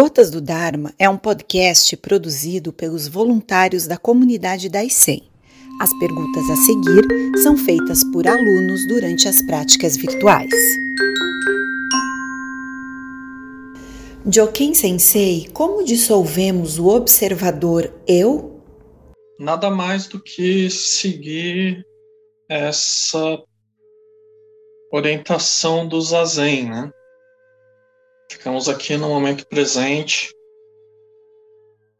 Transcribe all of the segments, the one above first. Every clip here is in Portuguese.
Gotas do Dharma é um podcast produzido pelos voluntários da comunidade da ICEM. As perguntas a seguir são feitas por alunos durante as práticas virtuais. Joken Sensei, como dissolvemos o observador eu? Nada mais do que seguir essa orientação do Zazen, né? Ficamos aqui no momento presente,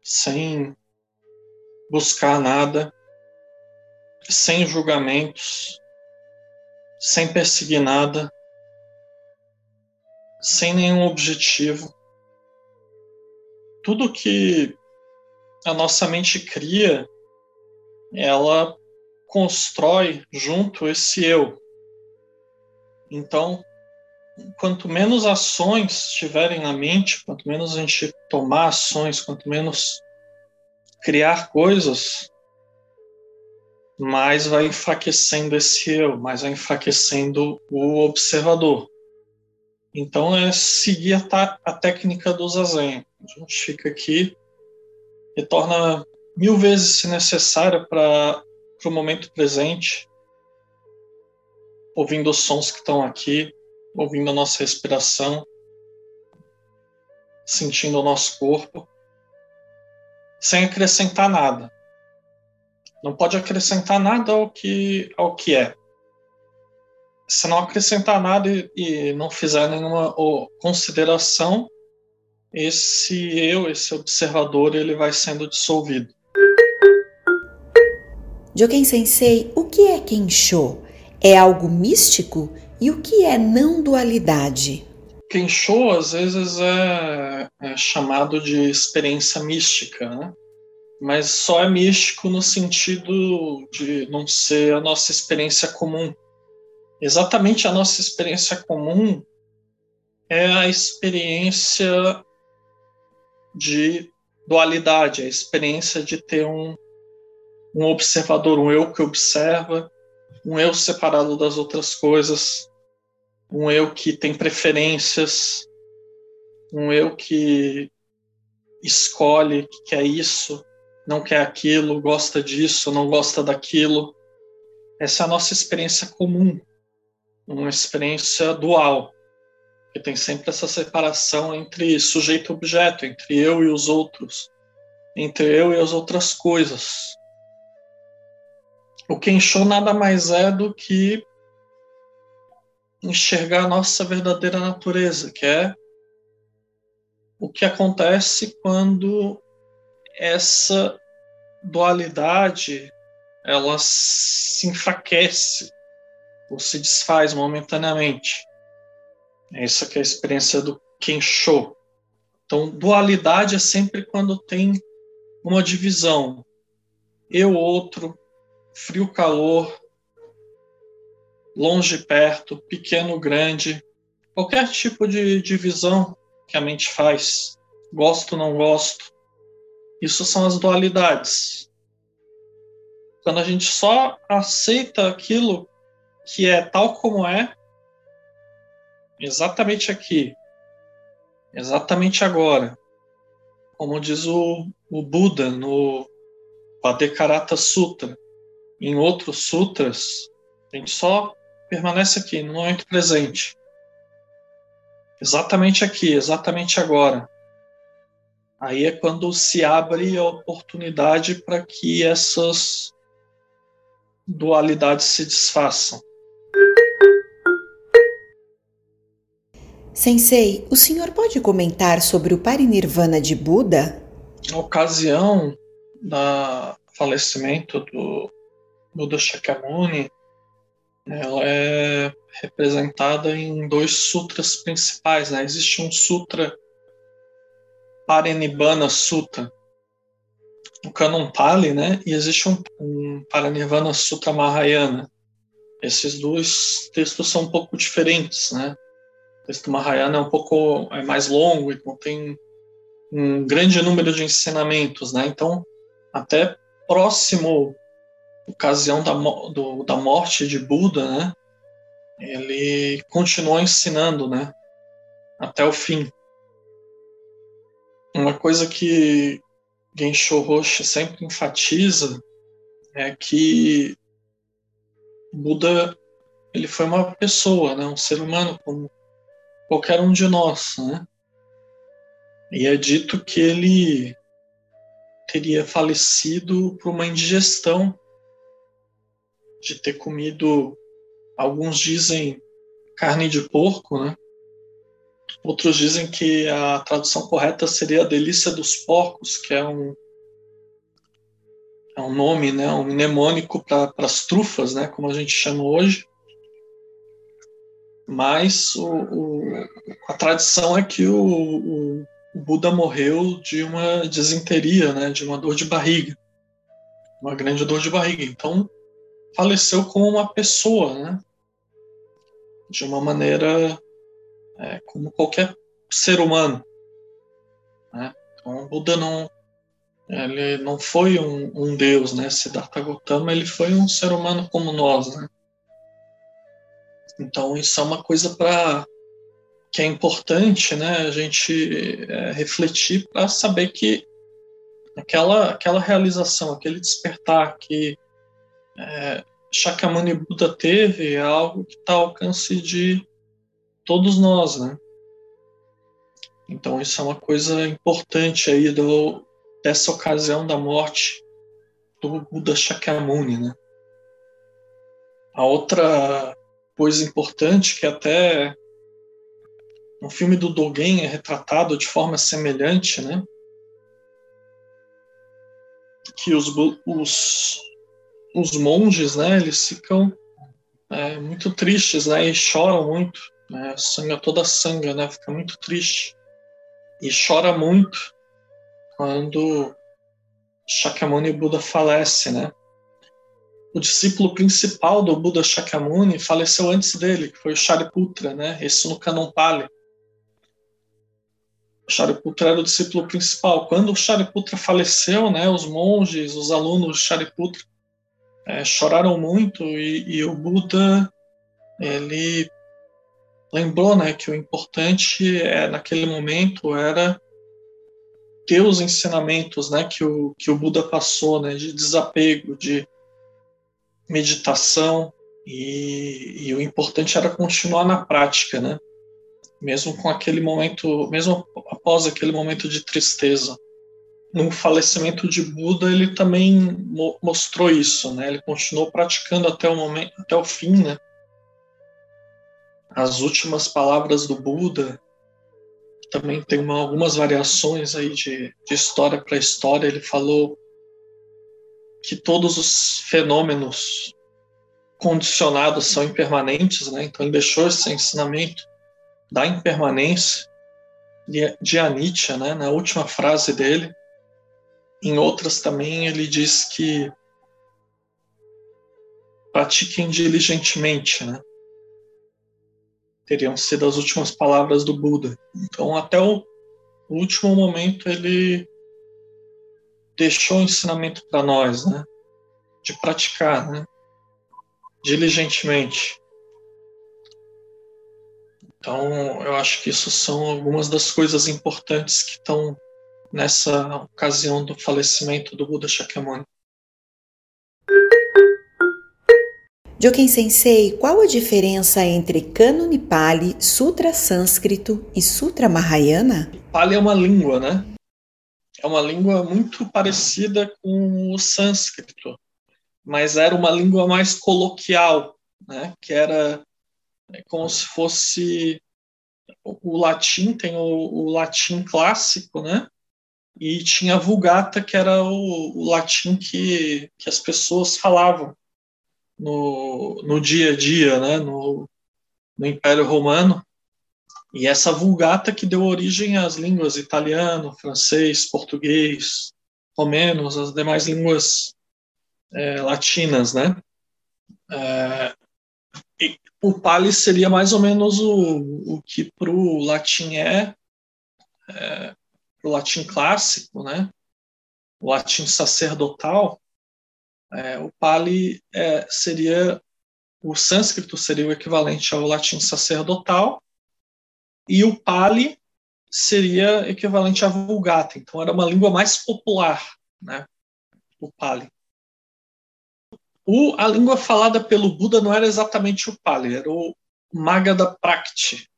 sem buscar nada, sem julgamentos, sem perseguir nada, sem nenhum objetivo. Tudo que a nossa mente cria, ela constrói junto esse eu. Então, quanto menos ações tiverem na mente, quanto menos a gente tomar ações, quanto menos criar coisas, mais vai enfraquecendo esse eu, mais vai enfraquecendo o observador. Então é seguir a, a técnica do zazen. A gente fica aqui, retorna mil vezes se necessário para o momento presente, ouvindo os sons que estão aqui, ouvindo a nossa respiração, sentindo o nosso corpo, sem acrescentar nada. Não pode acrescentar nada ao que, ao que é. Se não acrescentar nada e, e não fizer nenhuma consideração, esse eu, esse observador, ele vai sendo dissolvido. Joken Sensei, o que é Kensho? É algo místico e o que é não dualidade? Kensho às vezes é, é chamado de experiência mística, né? mas só é místico no sentido de não ser a nossa experiência comum. Exatamente a nossa experiência comum é a experiência de dualidade, a experiência de ter um, um observador, um eu que observa, um eu separado das outras coisas, um eu que tem preferências, um eu que escolhe que quer isso, não quer aquilo, gosta disso, não gosta daquilo. Essa é a nossa experiência comum, uma experiência dual, que tem sempre essa separação entre sujeito e objeto, entre eu e os outros, entre eu e as outras coisas. O Kensho nada mais é do que enxergar a nossa verdadeira natureza, que é o que acontece quando essa dualidade ela se enfraquece ou se desfaz momentaneamente. Essa que é a experiência do Kensho. Então, dualidade é sempre quando tem uma divisão. Eu, outro, frio, calor, longe, perto, pequeno, grande, qualquer tipo de divisão que a mente faz, gosto, não gosto, isso são as dualidades. Quando a gente só aceita aquilo que é tal como é, exatamente aqui, exatamente agora, como diz o, o Buda no Padekarata Sutra, em outros sutras, a gente só permanece aqui, no momento presente. Exatamente aqui, exatamente agora. Aí é quando se abre a oportunidade para que essas dualidades se desfaçam. Sensei, o senhor pode comentar sobre o parinirvana de Buda? Na ocasião do falecimento do Buda Shakyamuni, ela é representada em dois sutras principais. Né? Existe um sutra Parinibbana Sutta, o Canon Pali, né? e existe um, um Parinirvana Sutta Mahayana. Esses dois textos são um pouco diferentes. Né? O texto Mahayana é um pouco é mais longo e contém um grande número de ensinamentos. Né? Então, até próximo ocasião da, do, da morte de Buda, né, ele continuou ensinando, né, até o fim. uma coisa que Gensho Roshi sempre enfatiza é que Buda ele foi uma pessoa, né, um ser humano como qualquer um de nós, né? E é dito que ele teria falecido por uma indigestão de ter comido, alguns dizem carne de porco, né? Outros dizem que a tradução correta seria a delícia dos porcos, que é um é um nome, né, um mnemônico para as trufas, né, como a gente chama hoje. Mas o, o, a tradição é que o, o, Buda morreu de uma desinteria, né, de uma dor de barriga, uma grande dor de barriga. Então, faleceu como uma pessoa, né, de uma maneira é, como qualquer ser humano. Né? Então, o Buda não, ele não foi um, um deus, né? Siddhartha Gautama, ele foi um ser humano como nós, né? Então, isso é uma coisa para que é importante, né? A gente é, refletir para saber que aquela aquela realização, aquele despertar que é, Shakyamuni Buda teve é algo que está ao alcance de todos nós, né? Então isso é uma coisa importante aí do, dessa ocasião da morte do Buda Shakyamuni, né? A outra coisa importante que até no filme do Dogen é retratado de forma semelhante, né? Que os, os, os monges, né, eles ficam é, muito tristes, né, e choram muito né? Sangue toda sangue, né? Fica muito triste e chora muito quando Shakyamuni Buda falece, né? O discípulo principal do Buda Shakyamuni faleceu antes dele, que foi o Shariputra, né? Esse no Canon Pali. O Shariputra era o discípulo principal. Quando o Shariputra faleceu, né? Os monges, os alunos de Shariputra é, choraram muito e, e o Buda ele lembrou né, que o importante é, naquele momento era ter os ensinamentos né, que, o, que o Buda passou, né, de desapego, de meditação, e, e, o importante era continuar na prática, né? mesmo com aquele momento, mesmo após aquele momento de tristeza. No falecimento de Buda, ele também mo mostrou isso, né? Ele continuou praticando até o momento, até o fim, né? as últimas palavras do Buda também tem uma, algumas variações aí de, de história para história. Ele falou que todos os fenômenos condicionados são impermanentes, né? Então ele deixou esse ensinamento da impermanência de, Anicca, né? Na última frase dele. Em outras também ele diz que pratiquem diligentemente, né? teriam sido as últimas palavras do Buda. Então, até o último momento, ele deixou o ensinamento para nós, né? De praticar, né? Diligentemente. Então, eu acho que isso são algumas das coisas importantes que estão nessa ocasião do falecimento do Buda Shakyamuni. Joken Sensei, qual a diferença entre Cânone Pali, Sutra Sânscrito e Sutra Mahayana? Pali é uma língua, né? É uma língua muito parecida com o sânscrito, mas era uma língua mais coloquial, né? Que era é como se fosse o latim tem o, o latim clássico, né? E tinha a Vulgata, que era o, o latim que, que as pessoas falavam no, no dia a dia, né, no, no Império Romano. E essa Vulgata que deu origem às línguas italiano, francês, português, romenos, as demais línguas é, latinas, né? É, o Pali seria mais ou menos o, o que para o latim é, é o latim clássico, né? O latim sacerdotal, é, o Pali é, seria o sânscrito seria o equivalente ao latim sacerdotal e o Pali seria equivalente à Vulgata. Então era uma língua mais popular, né? O Pali. O, a língua falada pelo Buda não era exatamente o Pali, era o Magadha Prakti.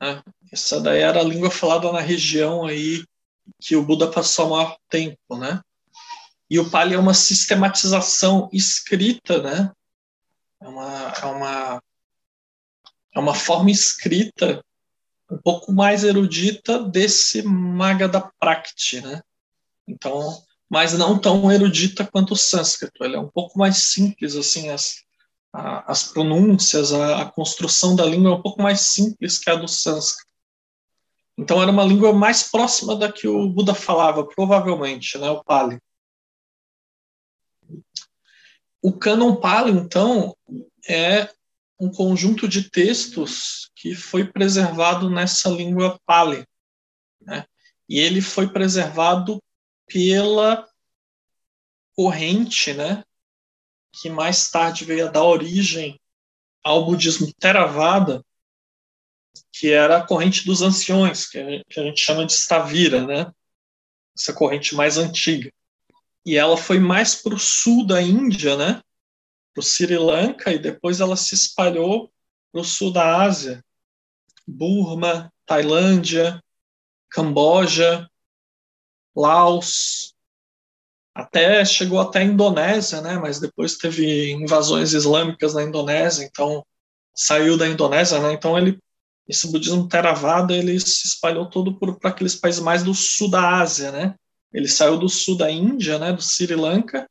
Né? Essa daí era a língua falada na região aí que o Buda passou o maior tempo, né? E o Pali é uma sistematização escrita, né? É uma, é uma, é uma forma escrita um pouco mais erudita desse Magadha Prakti, né? Então, mas não tão erudita quanto o sânscrito. Ele é um pouco mais simples, assim, as, a, as pronúncias, a, a, construção da língua é um pouco mais simples que a do sânscrito. Então, era uma língua mais próxima da que o Buda falava, provavelmente, né? O Pali. O Canon Pali, então, é um conjunto de textos que foi preservado nessa língua Pali. Né? E ele foi preservado pela corrente né, que mais tarde veio a dar origem ao budismo Theravada, que era a corrente dos anciões, que a gente chama de Stavira, né? essa corrente mais antiga. E ela foi mais para o sul da Índia, né? para o Sri Lanka, e depois ela se espalhou para o sul da Ásia, Burma, Tailândia, Camboja, Laos, até chegou até a Indonésia, né? Mas depois teve invasões islâmicas na Indonésia, então saiu da Indonésia, né? Então ele esse budismo Theravada ele se espalhou todo para aqueles países mais do sul da Ásia, né? Ele saiu do sul da Índia, né? Do Sri Lanka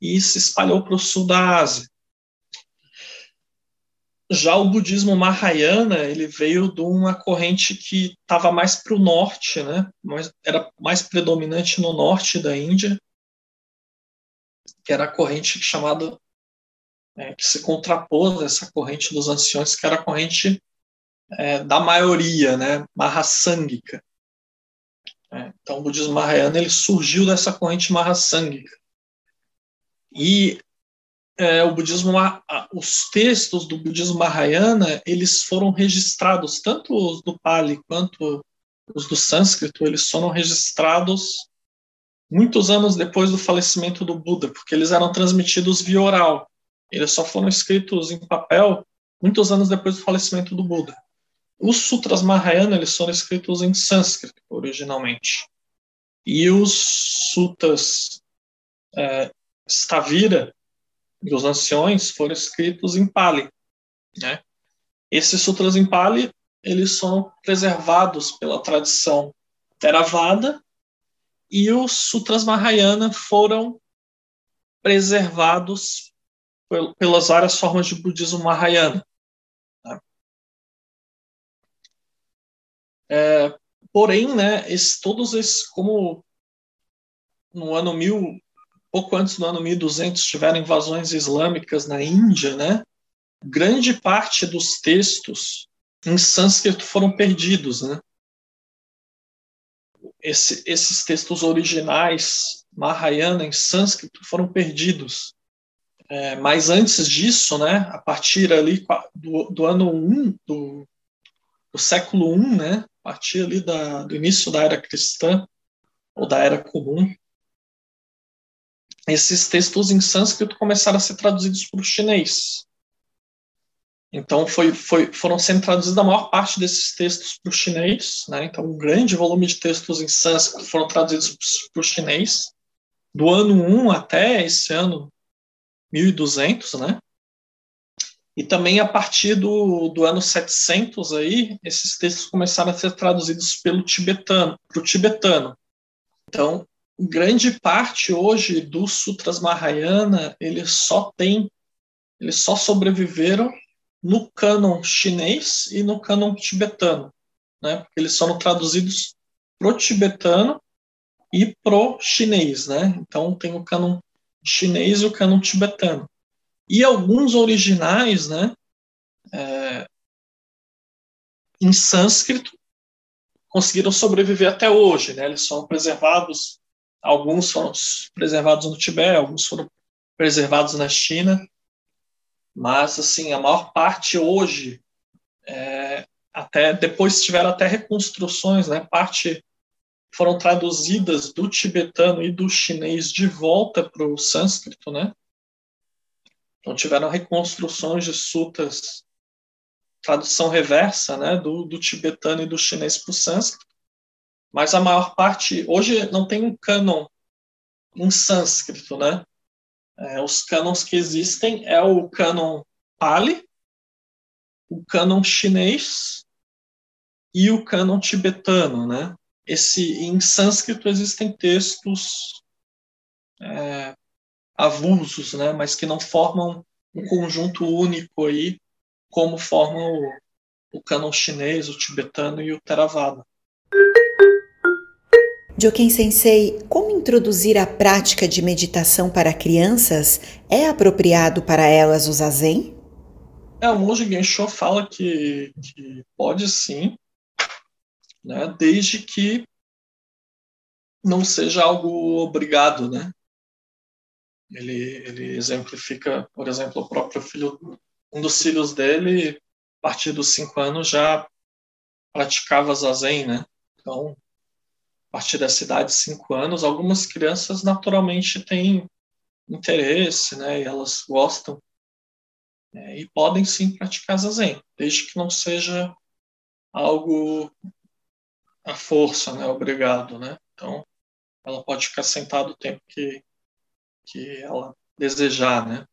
e se espalhou para o sul da Ásia. Já o budismo Mahayana, ele veio de uma corrente que estava mais para o norte, né? Mas era mais predominante no norte da Índia, que era a corrente chamada é, que se contrapôs a essa corrente dos anciões, que era a corrente é, da maioria, né? Mahasangika. É, então, o budismo Mahayana ele surgiu dessa corrente Mahasangika. E é, o budismo, os textos do budismo Mahayana, eles foram registrados, tanto os do Pali quanto os do sânscrito, eles foram registrados muitos anos depois do falecimento do Buda, porque eles eram transmitidos via oral. Eles só foram escritos em papel muitos anos depois do falecimento do Buda. Os sutras Mahayana, eles foram escritos em sânscrito originalmente. E os sutras é, Stavira, dos anciões foram escritos em Pali. Né? Esses sutras em Pali eles são preservados pela tradição Theravada e os sutras Mahayana foram preservados pelas várias formas de budismo Mahayana. É, porém, né, esse, todos esses, como no ano 1000, pouco antes do ano 1200 tiveram invasões islâmicas na Índia, né? Grande parte dos textos em sânscrito foram perdidos, né? Esse, esses textos originais Mahayana em sânscrito foram perdidos. É, mas antes disso, né, a partir ali do, do ano 1, do, do século I, né, partir ali da, do início da era cristã, ou da era comum, esses textos em sânscrito começaram a ser traduzidos para o chinês. Então, foi, foi, foram sendo traduzidos a maior parte desses textos para o chinês. Né? Então, um grande volume de textos em sânscrito foram traduzidos para o chinês. Do ano 1 até esse ano 1200, né? E também a partir do, do ano 700 aí, esses textos começaram a ser traduzidos pelo tibetano, para o tibetano. Então, grande parte hoje dos Sutras Mahayana, eles só tem, eles só sobreviveram no cânon chinês e no cânon tibetano, né? Porque eles foram traduzidos pro tibetano e pro chinês, né? Então tem o cânon chinês e o cânon tibetano. E alguns originais, né? É, em sânscrito conseguiram sobreviver até hoje, né? Eles são preservados Alguns foram preservados no Tibete, alguns foram preservados na China, mas assim a maior parte hoje é, até depois tiveram até reconstruções, né? Parte foram traduzidas do tibetano e do chinês de volta para o sânscrito, né? Então tiveram reconstruções de sutas, tradução reversa, né? Do, do tibetano e do chinês para o sânscrito. Mas a maior parte hoje não tem um cânon em sânscrito, né? É, os cânons que existem é o cânon Pali, o cânon chinês e o cânon tibetano, né? Esse em sânscrito existem textos é, avulsos, né? Mas que não formam um conjunto único aí, como formam o, o cânon chinês, o tibetano e o Theravada. Joken Sensei, como introduzir a prática de meditação para crianças é apropriado para elas o zazen? É, o monge Gensho fala que, que pode sim, né, desde que não seja algo obrigado, né? Ele, ele exemplifica, por exemplo, o próprio filho, um dos filhos dele, a partir dos cinco anos já praticava zazen, né? Então, a partir dessa idade, cinco anos, algumas crianças naturalmente têm interesse, né? E elas gostam é, e podem sim praticar zazen, desde que não seja algo à força, né? Obrigado, né? Então, ela pode ficar sentada o tempo que, que ela desejar, né?